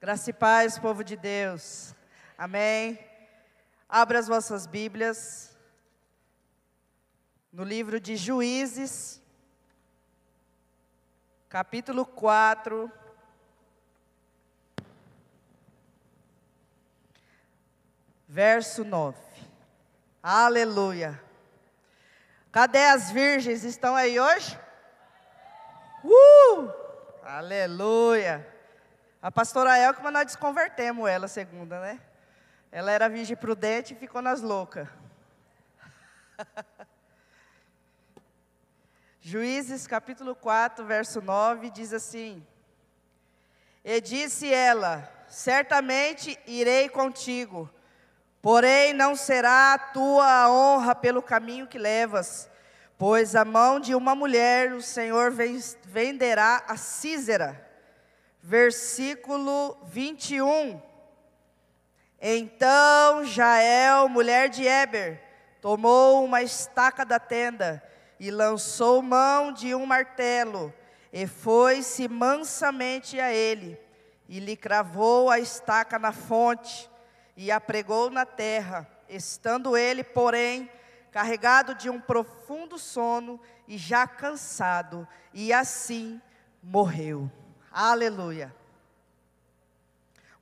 Graça e paz, povo de Deus. Amém. Abra as vossas Bíblias no livro de Juízes, capítulo 4. Verso 9. Aleluia. Cadê as virgens? Estão aí hoje? Uh! Aleluia. A pastora Elkman, nós desconvertemos ela segunda, né? Ela era virgem prudente e ficou nas loucas. Juízes capítulo 4, verso 9, diz assim: E disse ela: Certamente irei contigo, porém não será a tua honra pelo caminho que levas, pois a mão de uma mulher o Senhor venderá a Císera versículo 21. Então Jael, mulher de Eber, tomou uma estaca da tenda e lançou mão de um martelo, e foi-se mansamente a ele, e lhe cravou a estaca na fonte, e a pregou na terra, estando ele, porém, carregado de um profundo sono e já cansado, e assim morreu. Aleluia.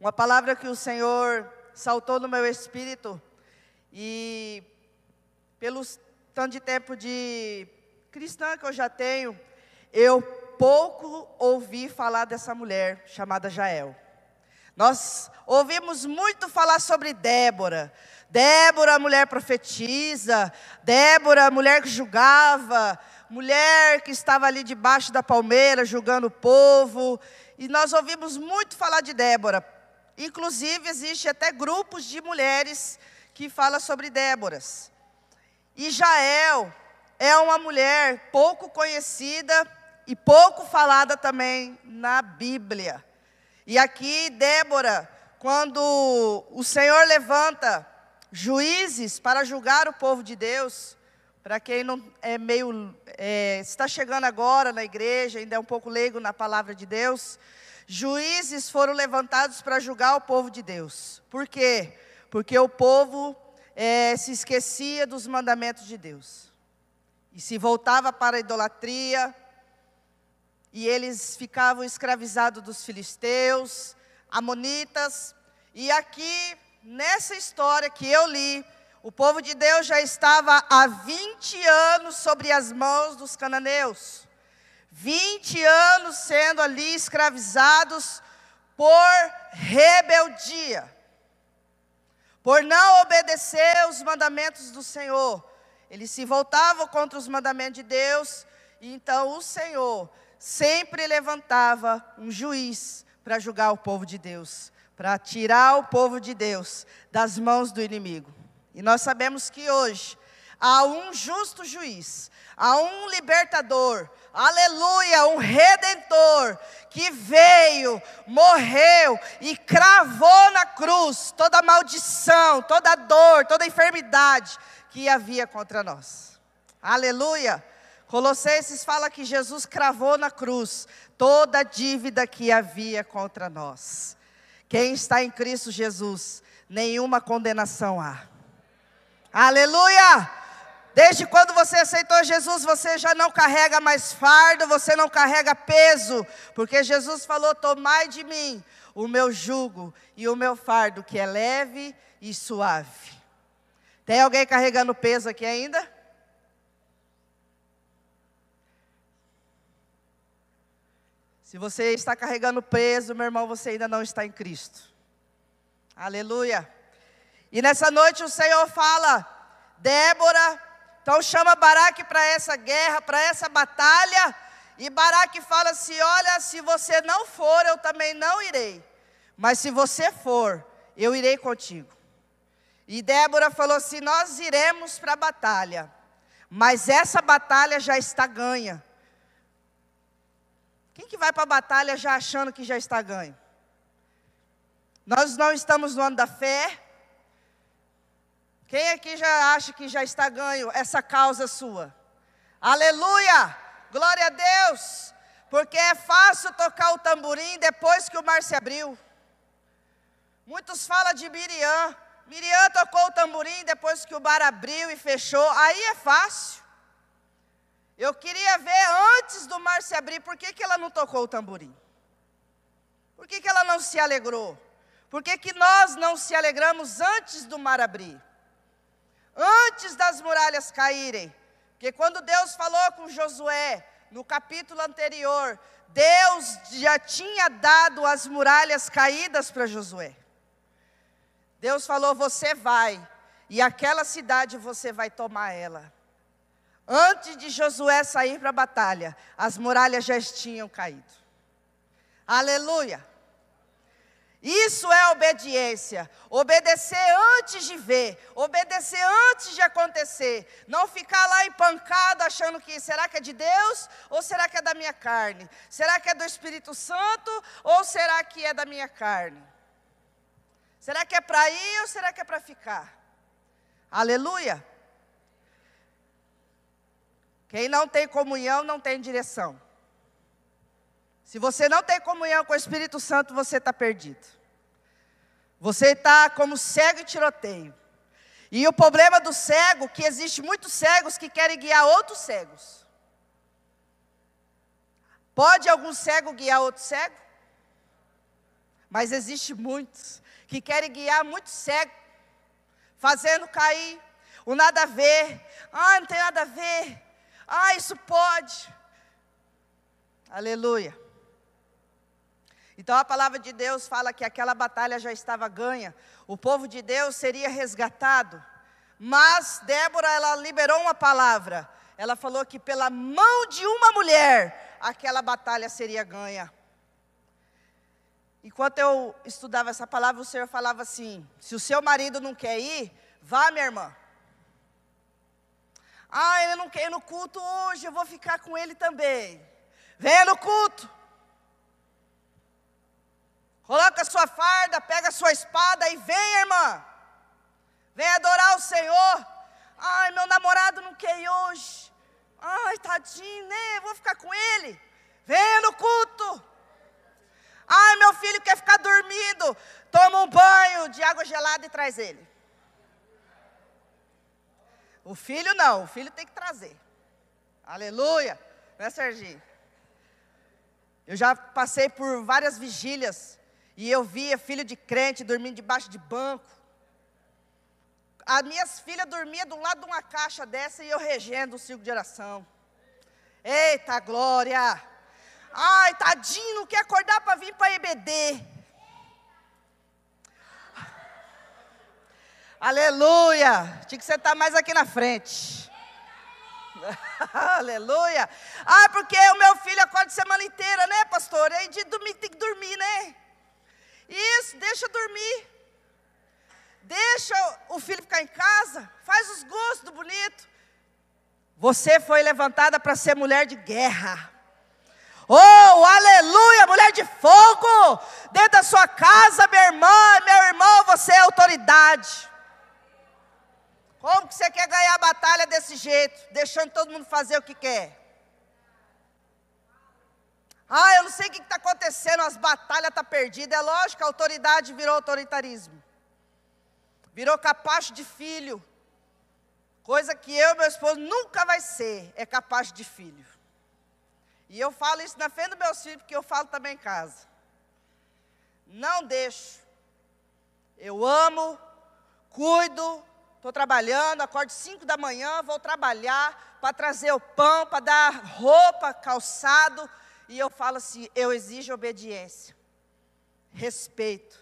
Uma palavra que o Senhor saltou no meu espírito e pelo tanto de tempo de cristã que eu já tenho, eu pouco ouvi falar dessa mulher chamada Jael. Nós ouvimos muito falar sobre Débora. Débora, mulher profetisa, Débora, mulher que julgava, mulher que estava ali debaixo da palmeira julgando o povo. E nós ouvimos muito falar de Débora. Inclusive, existe até grupos de mulheres que falam sobre Déboras. E Jael é uma mulher pouco conhecida e pouco falada também na Bíblia. E aqui, Débora, quando o Senhor levanta juízes para julgar o povo de Deus, para quem não é meio é, está chegando agora na igreja, ainda é um pouco leigo na palavra de Deus, juízes foram levantados para julgar o povo de Deus. Por quê? Porque o povo é, se esquecia dos mandamentos de Deus e se voltava para a idolatria, e eles ficavam escravizados dos filisteus, amonitas, e aqui, nessa história que eu li, o povo de Deus já estava há 20 anos sobre as mãos dos cananeus. 20 anos sendo ali escravizados por rebeldia. Por não obedecer os mandamentos do Senhor. Eles se voltavam contra os mandamentos de Deus, e então o Senhor sempre levantava um juiz para julgar o povo de Deus, para tirar o povo de Deus das mãos do inimigo. E nós sabemos que hoje há um justo juiz, há um libertador, aleluia, um redentor que veio, morreu e cravou na cruz toda maldição, toda dor, toda enfermidade que havia contra nós. Aleluia. Colossenses fala que Jesus cravou na cruz toda a dívida que havia contra nós. Quem está em Cristo Jesus, nenhuma condenação há. Aleluia! Desde quando você aceitou Jesus, você já não carrega mais fardo, você não carrega peso, porque Jesus falou: Tomai de mim o meu jugo e o meu fardo, que é leve e suave. Tem alguém carregando peso aqui ainda? Se você está carregando peso, meu irmão, você ainda não está em Cristo. Aleluia. E nessa noite o Senhor fala, Débora, então chama Baraque para essa guerra, para essa batalha. E Baraque fala assim: Olha, se você não for, eu também não irei. Mas se você for, eu irei contigo. E Débora falou assim: Nós iremos para a batalha, mas essa batalha já está ganha. Quem que vai para a batalha já achando que já está ganho? Nós não estamos no ano da fé, quem aqui já acha que já está ganho essa causa sua? Aleluia! Glória a Deus! Porque é fácil tocar o tamborim depois que o mar se abriu. Muitos falam de Miriam. Miriam tocou o tamborim depois que o bar abriu e fechou. Aí é fácil. Eu queria ver antes do mar se abrir, por que, que ela não tocou o tamborim? Por que, que ela não se alegrou? Por que, que nós não se alegramos antes do mar abrir? Antes das muralhas caírem? Porque quando Deus falou com Josué, no capítulo anterior, Deus já tinha dado as muralhas caídas para Josué. Deus falou: Você vai, e aquela cidade você vai tomar ela. Antes de Josué sair para a batalha, as muralhas já tinham caído. Aleluia. Isso é obediência. Obedecer antes de ver, obedecer antes de acontecer. Não ficar lá empancado achando que será que é de Deus ou será que é da minha carne? Será que é do Espírito Santo ou será que é da minha carne? Será que é para ir ou será que é para ficar? Aleluia. Quem não tem comunhão não tem direção. Se você não tem comunhão com o Espírito Santo, você está perdido. Você está como cego e tiroteio. E o problema do cego, que existe muitos cegos que querem guiar outros cegos. Pode algum cego guiar outro cego? Mas existe muitos que querem guiar muitos cegos, fazendo cair o nada a ver. Ah, não tem nada a ver. Ah, isso pode. Aleluia. Então a palavra de Deus fala que aquela batalha já estava ganha, o povo de Deus seria resgatado. Mas Débora, ela liberou uma palavra. Ela falou que pela mão de uma mulher, aquela batalha seria ganha. Enquanto eu estudava essa palavra, o Senhor falava assim: se o seu marido não quer ir, vá, minha irmã. Ah, ele não quer ir no culto hoje, eu vou ficar com ele também. Venha no culto. Coloca a sua farda, pega a sua espada e vem, irmã. Vem adorar o Senhor. Ai, meu namorado não quer ir hoje. Ai, tadinho, né? Vou ficar com ele. Venha no culto. Ai, meu filho quer ficar dormindo. Toma um banho de água gelada e traz ele. O filho não, o filho tem que trazer. Aleluia. Né, Serginho? Eu já passei por várias vigílias e eu via filho de crente dormindo debaixo de banco. As minhas filhas dormiam do lado de uma caixa dessa e eu regendo o circo de oração. Eita glória! Ai, tadinho, não quer acordar para vir para EBD. Aleluia! Tinha que sentar mais aqui na frente. Aleluia! Ah, porque o meu filho acorda semana inteira, né, pastor? Aí de dormir tem que dormir, né? Isso, deixa dormir. Deixa o filho ficar em casa, faz os gostos do bonito. Você foi levantada para ser mulher de guerra. Oh, aleluia, mulher de fogo. Dentro da sua casa, minha irmã, meu irmão, você é autoridade. Como que você quer ganhar a batalha desse jeito, deixando todo mundo fazer o que quer? Ah, eu não sei o que está acontecendo, as batalhas estão tá perdidas. É lógico, a autoridade virou autoritarismo. Virou capacho de filho. Coisa que eu e meu esposo nunca vai ser, é capaz de filho. E eu falo isso na frente dos meus filhos, porque eu falo também em casa. Não deixo. Eu amo, cuido, estou trabalhando, acordo 5 da manhã, vou trabalhar para trazer o pão, para dar roupa, calçado, e eu falo assim: eu exijo obediência, respeito.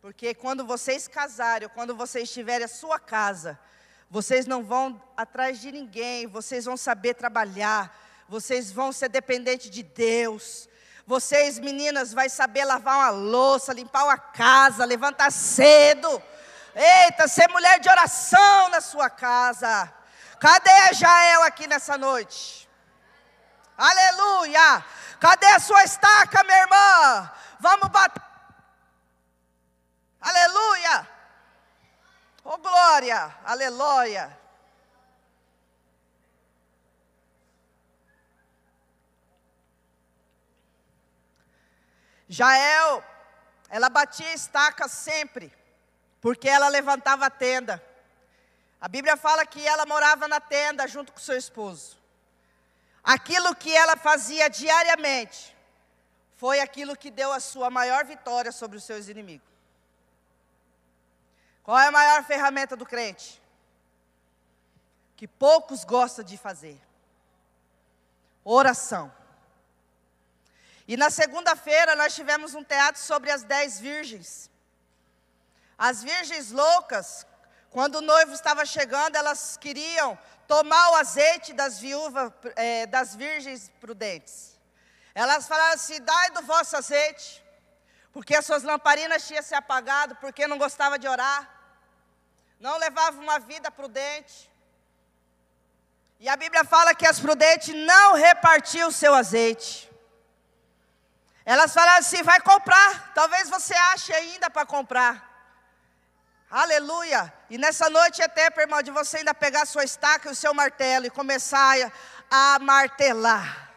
Porque quando vocês casarem, quando vocês tiverem a sua casa, vocês não vão atrás de ninguém, vocês vão saber trabalhar, vocês vão ser dependentes de Deus. Vocês, meninas, vai saber lavar uma louça, limpar uma casa, levantar cedo. Eita, ser mulher de oração na sua casa. Cadê a Jael aqui nessa noite? Aleluia! Cadê a sua estaca, minha irmã? Vamos bater. Aleluia! Oh glória! Aleluia! Jael, ela batia estaca sempre, porque ela levantava a tenda. A Bíblia fala que ela morava na tenda junto com seu esposo. Aquilo que ela fazia diariamente foi aquilo que deu a sua maior vitória sobre os seus inimigos. Qual é a maior ferramenta do crente? Que poucos gostam de fazer: oração. E na segunda-feira nós tivemos um teatro sobre as dez virgens. As virgens loucas, quando o noivo estava chegando, elas queriam tomar o azeite das viúvas, é, das virgens prudentes. Elas falaram assim: dai do vosso azeite, porque as suas lamparinas tinham se apagado, porque não gostava de orar, não levava uma vida prudente. E a Bíblia fala que as prudentes não repartiam o seu azeite. Elas falaram assim: vai comprar, talvez você ache ainda para comprar. Aleluia! E nessa noite é tempo, irmão, de você ainda pegar a sua estaca e o seu martelo e começar a, a martelar.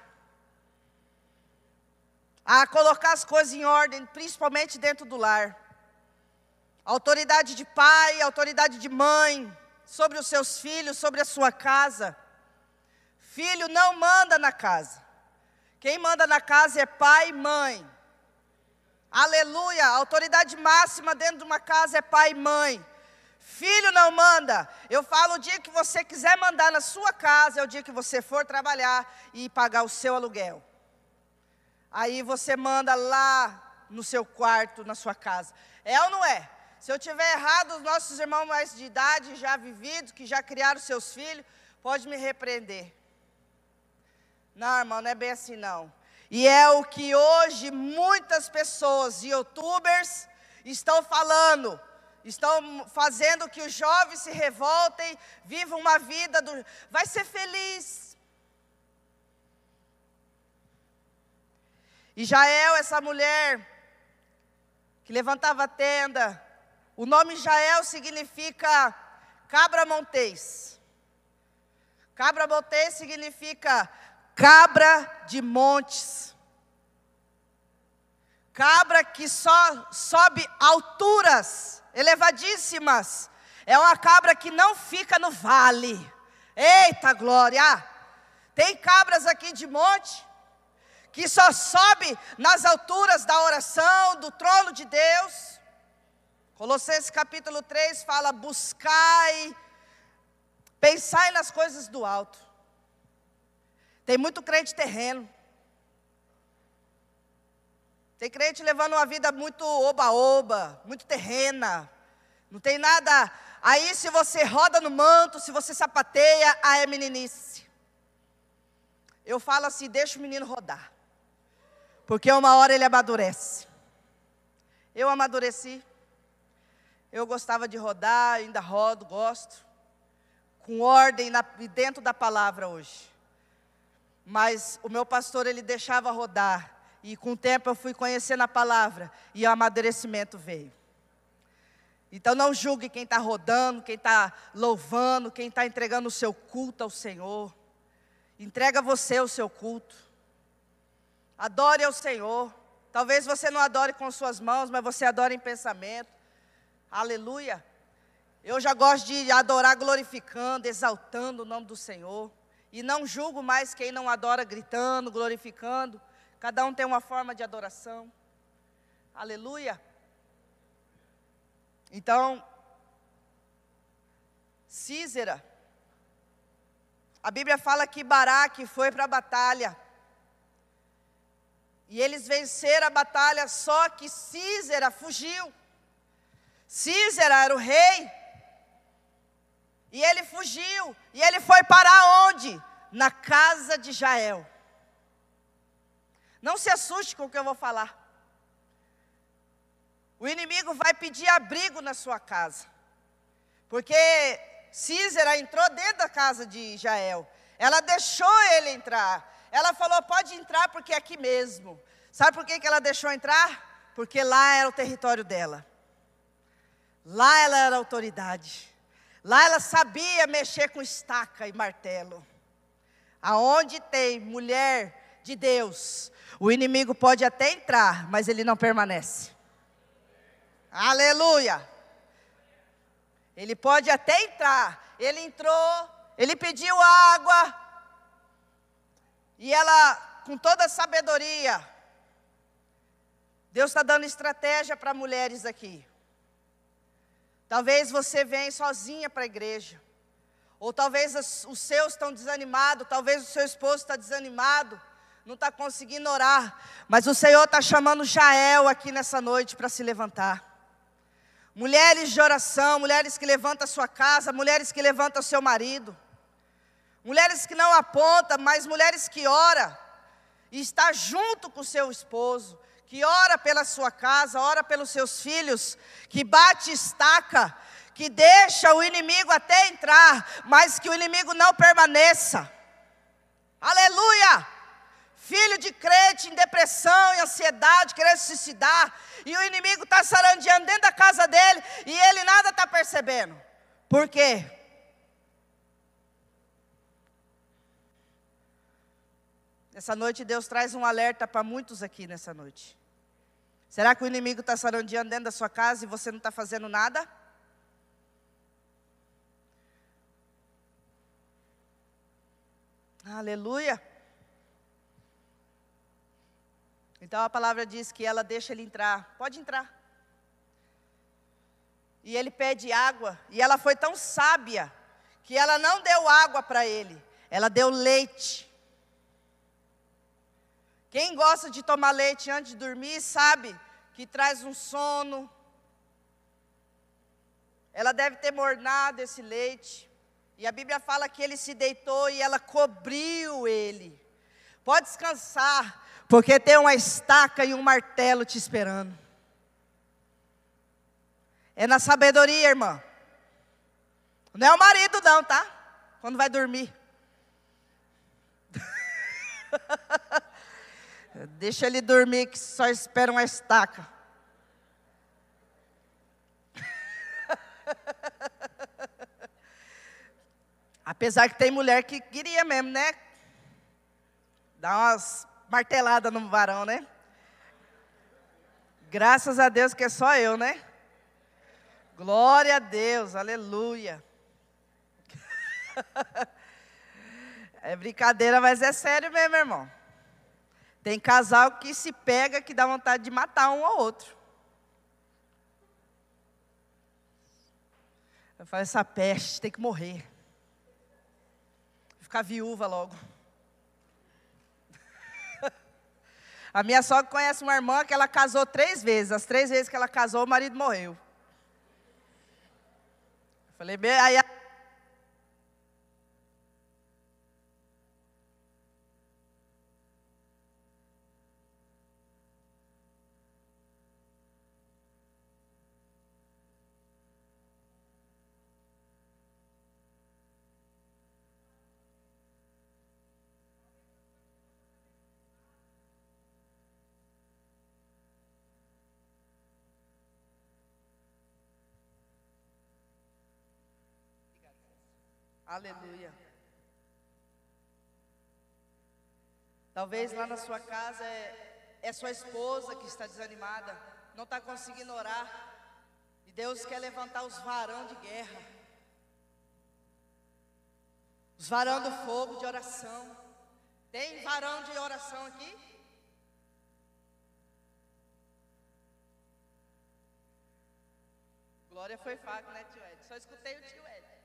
A colocar as coisas em ordem, principalmente dentro do lar. Autoridade de pai, autoridade de mãe, sobre os seus filhos, sobre a sua casa. Filho não manda na casa. Quem manda na casa é pai e mãe. Aleluia! A autoridade máxima dentro de uma casa é pai e mãe. Filho não manda. Eu falo o dia que você quiser mandar na sua casa, é o dia que você for trabalhar e pagar o seu aluguel. Aí você manda lá no seu quarto, na sua casa. É ou não é? Se eu tiver errado, os nossos irmãos mais de idade, já vividos, que já criaram seus filhos, pode me repreender. Não, irmão, não é bem assim não. E é o que hoje muitas pessoas, youtubers, estão falando. Estão fazendo que os jovens se revoltem, vivam uma vida do. Vai ser feliz. E Jael, essa mulher que levantava a tenda, o nome Jael significa cabra montês. Cabra montês significa cabra de montes. Cabra que só sobe alturas elevadíssimas. É uma cabra que não fica no vale. Eita glória! Tem cabras aqui de monte que só sobe nas alturas da oração, do trono de Deus. Colossenses capítulo 3 fala: buscai, pensai nas coisas do alto. Tem muito crente terreno. Tem crente levando uma vida muito oba-oba, muito terrena. Não tem nada. Aí, se você roda no manto, se você sapateia, aí é meninice. Eu falo assim: deixa o menino rodar. Porque uma hora ele amadurece. Eu amadureci. Eu gostava de rodar, ainda rodo, gosto. Com ordem na, dentro da palavra hoje. Mas o meu pastor, ele deixava rodar. E com o tempo eu fui conhecendo a palavra. E o amadurecimento veio. Então não julgue quem está rodando, quem está louvando, quem está entregando o seu culto ao Senhor. Entrega você o seu culto. Adore ao Senhor. Talvez você não adore com suas mãos, mas você adora em pensamento. Aleluia. Eu já gosto de adorar glorificando, exaltando o nome do Senhor. E não julgo mais quem não adora gritando, glorificando. Cada um tem uma forma de adoração. Aleluia. Então, Císera. A Bíblia fala que Baraque foi para a batalha. E eles venceram a batalha, só que Císera fugiu. Císera era o rei. E ele fugiu. E ele foi para onde? Na casa de Jael. Não se assuste com o que eu vou falar. O inimigo vai pedir abrigo na sua casa. Porque Císera entrou dentro da casa de Jael. Ela deixou ele entrar. Ela falou: pode entrar porque é aqui mesmo. Sabe por que, que ela deixou entrar? Porque lá era o território dela. Lá ela era autoridade. Lá ela sabia mexer com estaca e martelo. Aonde tem mulher de Deus, o inimigo pode até entrar, mas ele não permanece. Aleluia. Ele pode até entrar. Ele entrou, ele pediu água. E ela, com toda a sabedoria, Deus está dando estratégia para mulheres aqui. Talvez você venha sozinha para a igreja. Ou talvez os seus estão desanimados, talvez o seu esposo está desanimado, não está conseguindo orar. Mas o Senhor está chamando Jael aqui nessa noite para se levantar. Mulheres de oração, mulheres que levantam a sua casa, mulheres que levantam o seu marido. Mulheres que não apontam, mas mulheres que ora e está junto com o seu esposo, que ora pela sua casa, ora pelos seus filhos, que bate estaca, que deixa o inimigo até entrar, mas que o inimigo não permaneça. Aleluia! filho de crente em depressão, em ansiedade, querendo se suicidar, e o inimigo está sarandeando dentro da casa dele e ele nada está percebendo. Por quê? Nessa noite Deus traz um alerta para muitos aqui nessa noite. Será que o inimigo está sarandeando dentro da sua casa e você não está fazendo nada? Aleluia. Então a palavra diz que ela deixa ele entrar. Pode entrar. E ele pede água. E ela foi tão sábia que ela não deu água para ele, ela deu leite. Quem gosta de tomar leite antes de dormir sabe que traz um sono. Ela deve ter mornado esse leite. E a Bíblia fala que ele se deitou e ela cobriu ele. Pode descansar, porque tem uma estaca e um martelo te esperando. É na sabedoria, irmã. Não é o marido, não, tá? Quando vai dormir. Deixa ele dormir, que só espera uma estaca. Apesar que tem mulher que queria mesmo, né? Dar umas martelada no varão, né? Graças a Deus que é só eu, né? Glória a Deus, aleluia. É brincadeira, mas é sério mesmo, irmão. Tem casal que se pega que dá vontade de matar um ao outro. Eu falo, essa peste tem que morrer. Ficar viúva logo. A minha sogra conhece uma irmã que ela casou três vezes. As três vezes que ela casou, o marido morreu. Eu falei, aí Aleluia. Talvez lá na sua casa é, é sua esposa que está desanimada, não está conseguindo orar. E Deus quer levantar os varão de guerra. Os varão do fogo de oração. Tem varão de oração aqui? Glória foi faca, né, tio Ed? Só escutei o tio Ed.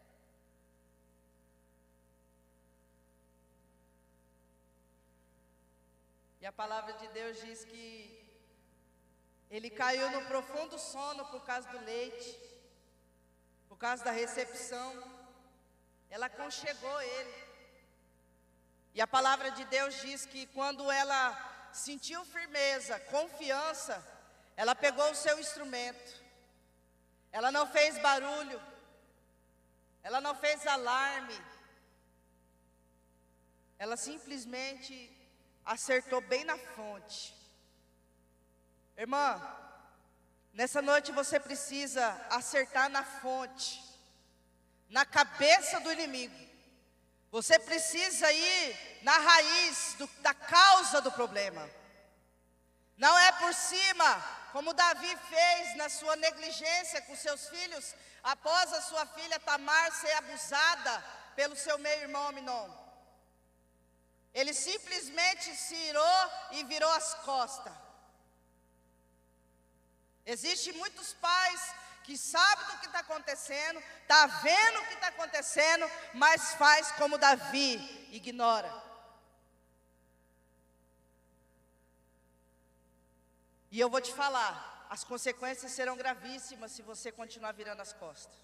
E a palavra de Deus diz que ele caiu no profundo sono por causa do leite, por causa da recepção. Ela aconchegou ele. E a palavra de Deus diz que quando ela sentiu firmeza, confiança, ela pegou o seu instrumento. Ela não fez barulho. Ela não fez alarme. Ela simplesmente acertou bem na fonte. Irmã, nessa noite você precisa acertar na fonte, na cabeça do inimigo. Você precisa ir na raiz do, da causa do problema. Não é por cima, como Davi fez na sua negligência com seus filhos, após a sua filha Tamar ser abusada pelo seu meio-irmão Aminon. Ele simplesmente se irou e virou as costas. Existem muitos pais que sabem do que está acontecendo, está vendo o que está acontecendo, mas faz como Davi, ignora. E eu vou te falar, as consequências serão gravíssimas se você continuar virando as costas.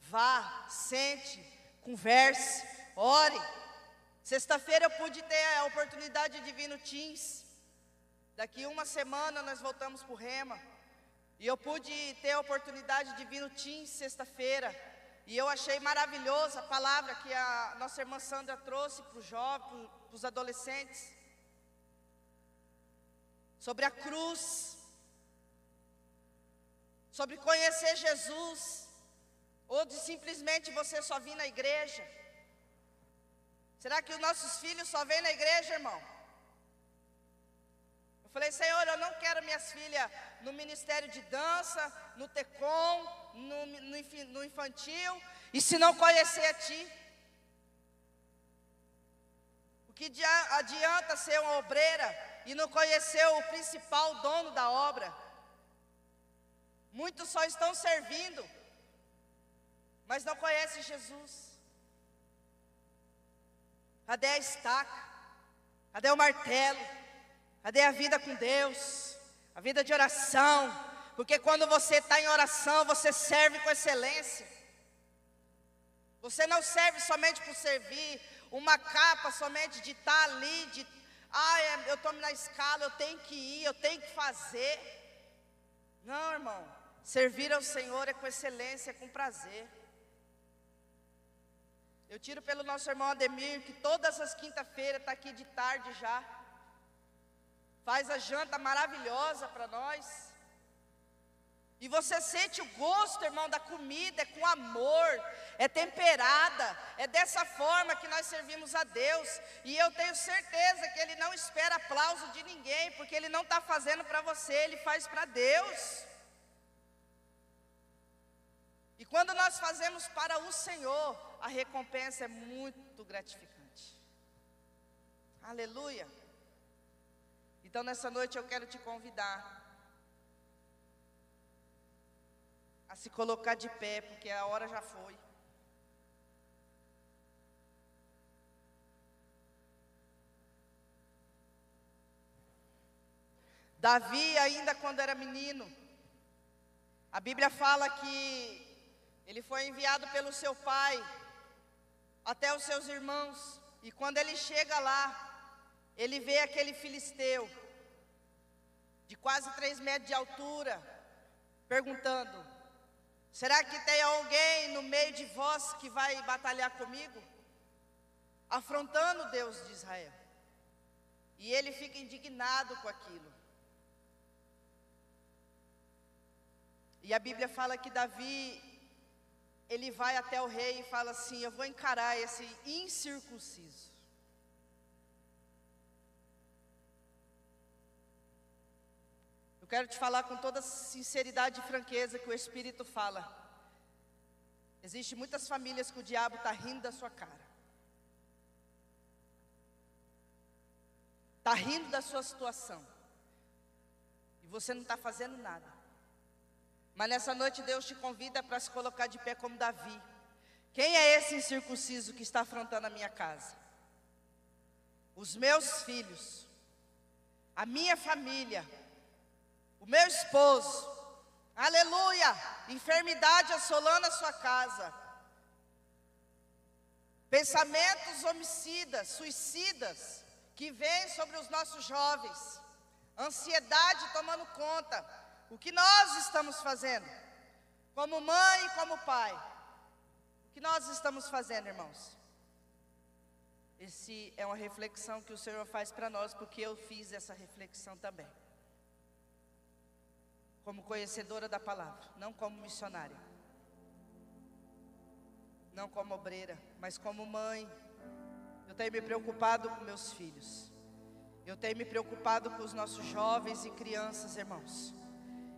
Vá, sente, converse, ore. Sexta-feira eu pude ter a oportunidade de vir no Teams. Daqui uma semana nós voltamos para o Rema. E eu pude ter a oportunidade de vir no Teams sexta-feira. E eu achei maravilhosa a palavra que a nossa irmã Sandra trouxe para os jovens, para os adolescentes. Sobre a cruz. Sobre conhecer Jesus. Ou de simplesmente você só vir na igreja. Será que os nossos filhos só vêm na igreja, irmão? Eu falei, Senhor, eu não quero minhas filhas no ministério de dança, no TECOM, no, no, no infantil, e se não conhecer a Ti. O que adianta ser uma obreira e não conhecer o principal dono da obra? Muitos só estão servindo, mas não conhecem Jesus. Cadê a estaca? Cadê o martelo? Cadê a vida com Deus? A vida de oração. Porque quando você está em oração, você serve com excelência. Você não serve somente por servir, uma capa somente de estar tá ali, de, ah, eu estou na escala, eu tenho que ir, eu tenho que fazer. Não, irmão. Servir ao Senhor é com excelência, é com prazer. Eu tiro pelo nosso irmão Ademir, que todas as quinta-feiras está aqui de tarde já. Faz a janta maravilhosa para nós. E você sente o gosto, irmão, da comida, é com amor, é temperada, é dessa forma que nós servimos a Deus. E eu tenho certeza que Ele não espera aplauso de ninguém, porque Ele não está fazendo para você, Ele faz para Deus. E quando nós fazemos para o Senhor, a recompensa é muito gratificante. Aleluia. Então nessa noite eu quero te convidar a se colocar de pé, porque a hora já foi. Davi, ainda quando era menino, a Bíblia fala que ele foi enviado pelo seu pai até os seus irmãos. E quando ele chega lá, ele vê aquele filisteu, de quase três metros de altura, perguntando: Será que tem alguém no meio de vós que vai batalhar comigo? Afrontando Deus de Israel. E ele fica indignado com aquilo. E a Bíblia fala que Davi ele vai até o rei e fala assim: Eu vou encarar esse incircunciso. Eu quero te falar com toda sinceridade e franqueza que o Espírito fala. Existem muitas famílias que o diabo está rindo da sua cara. Está rindo da sua situação. E você não está fazendo nada. Mas nessa noite Deus te convida para se colocar de pé como Davi. Quem é esse incircunciso que está afrontando a minha casa? Os meus filhos, a minha família, o meu esposo. Aleluia! Enfermidade assolando a sua casa. Pensamentos homicidas, suicidas que vêm sobre os nossos jovens. Ansiedade tomando conta o que nós estamos fazendo? Como mãe e como pai. O que nós estamos fazendo, irmãos? Esse é uma reflexão que o Senhor faz para nós, porque eu fiz essa reflexão também. Como conhecedora da palavra, não como missionária. Não como obreira, mas como mãe. Eu tenho me preocupado com meus filhos. Eu tenho me preocupado com os nossos jovens e crianças, irmãos.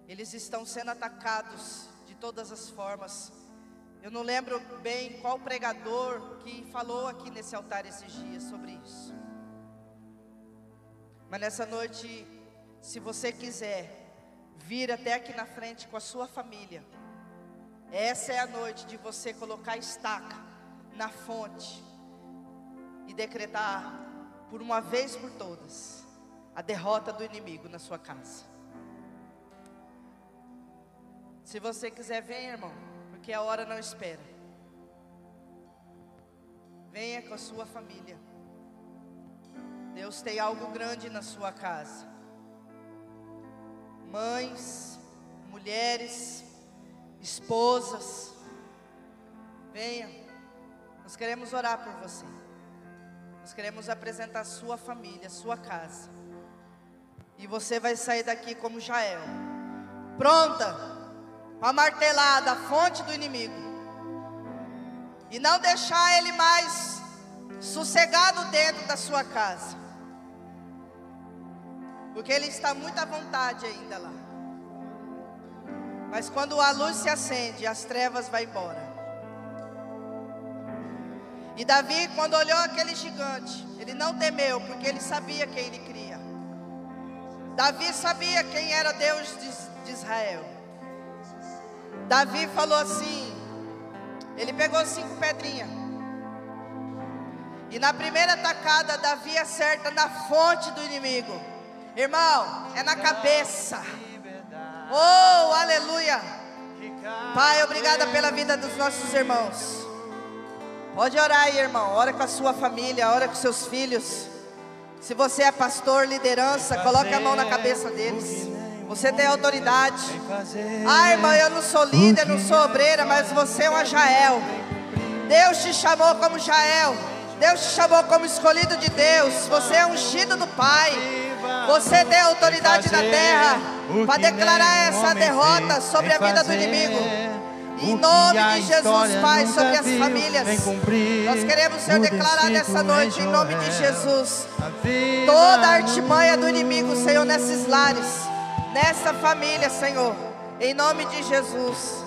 Eles estão sendo atacados de todas as formas. Eu não lembro bem qual pregador que falou aqui nesse altar esses dias sobre isso. Mas nessa noite, se você quiser vir até aqui na frente com a sua família, essa é a noite de você colocar estaca na fonte e decretar por uma vez por todas a derrota do inimigo na sua casa. Se você quiser, venha, irmão, porque a hora não espera. Venha com a sua família. Deus tem algo grande na sua casa. Mães, mulheres, esposas, venha. Nós queremos orar por você. Nós queremos apresentar a sua família, a sua casa. E você vai sair daqui como Jael, pronta para martelar da fonte do inimigo. E não deixar ele mais sossegado dentro da sua casa. Porque ele está muito à vontade ainda lá. Mas quando a luz se acende, as trevas vão embora. E Davi, quando olhou aquele gigante, ele não temeu, porque ele sabia quem ele cria. Davi sabia quem era Deus de, de Israel. Davi falou assim: ele pegou cinco pedrinhas. E na primeira tacada, Davi acerta na fonte do inimigo. Irmão, é na cabeça. Oh, aleluia. Pai, obrigada pela vida dos nossos irmãos. Pode orar aí, irmão. Ora com a sua família, ora com seus filhos. Se você é pastor, liderança, coloque a mão na cabeça deles. Você tem autoridade. Ah, irmã, eu não sou líder, não sou obreira, mas você é uma Jael. Deus te chamou como Jael. Deus te chamou como escolhido de Deus. Você é ungido do Pai. Você tem autoridade na terra para declarar essa derrota sobre a vida do inimigo. Em nome de Jesus, Pai, sobre as famílias. Nós queremos, Senhor, declarar nessa noite, em nome de Jesus, toda a artimanha do inimigo, Senhor, nesses lares, nessa família, Senhor, em nome de Jesus.